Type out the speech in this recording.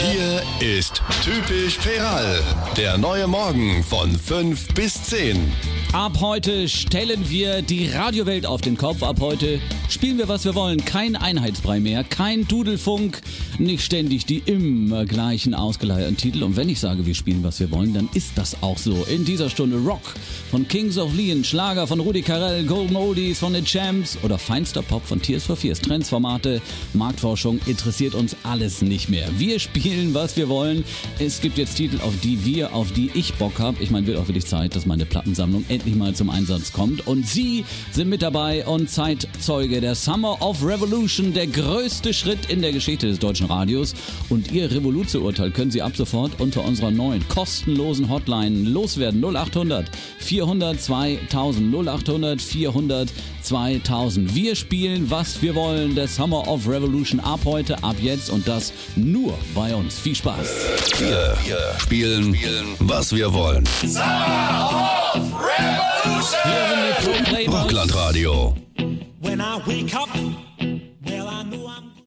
Hier ist Typisch Peral, der neue Morgen von 5 bis 10. Ab heute stellen wir die Radiowelt auf den Kopf. Ab heute spielen wir, was wir wollen. Kein Einheitsbrei mehr, kein Dudelfunk, nicht ständig die immer gleichen ausgeleierten Titel. Und wenn ich sage, wir spielen, was wir wollen, dann ist das auch so. In dieser Stunde Rock von Kings of Leon, Schlager von Rudi Carell, Golden Oldies von den Champs oder feinster Pop von Tears for Fears. Transformate, Marktforschung interessiert uns alles nicht mehr. Wir spielen, was wir wollen. Es gibt jetzt Titel, auf die wir, auf die ich Bock habe. Ich meine, wird auch wirklich Zeit, dass meine Plattensammlung endlich mal zum Einsatz kommt. Und Sie sind mit dabei und Zeitzeuge der Summer of Revolution, der größte Schritt in der Geschichte des deutschen Radios. Und Ihr Revoluzio-Urteil können Sie ab sofort unter unserer neuen kostenlosen Hotline loswerden. 0800 400 2000 0800 400 2000. Wir spielen, was wir wollen. Der Summer of Revolution ab heute, ab jetzt und das nur bei uns. Viel Spaß. Wir, spielen, was wir wollen. Pro Playboys. Rockland Radio. When I wake up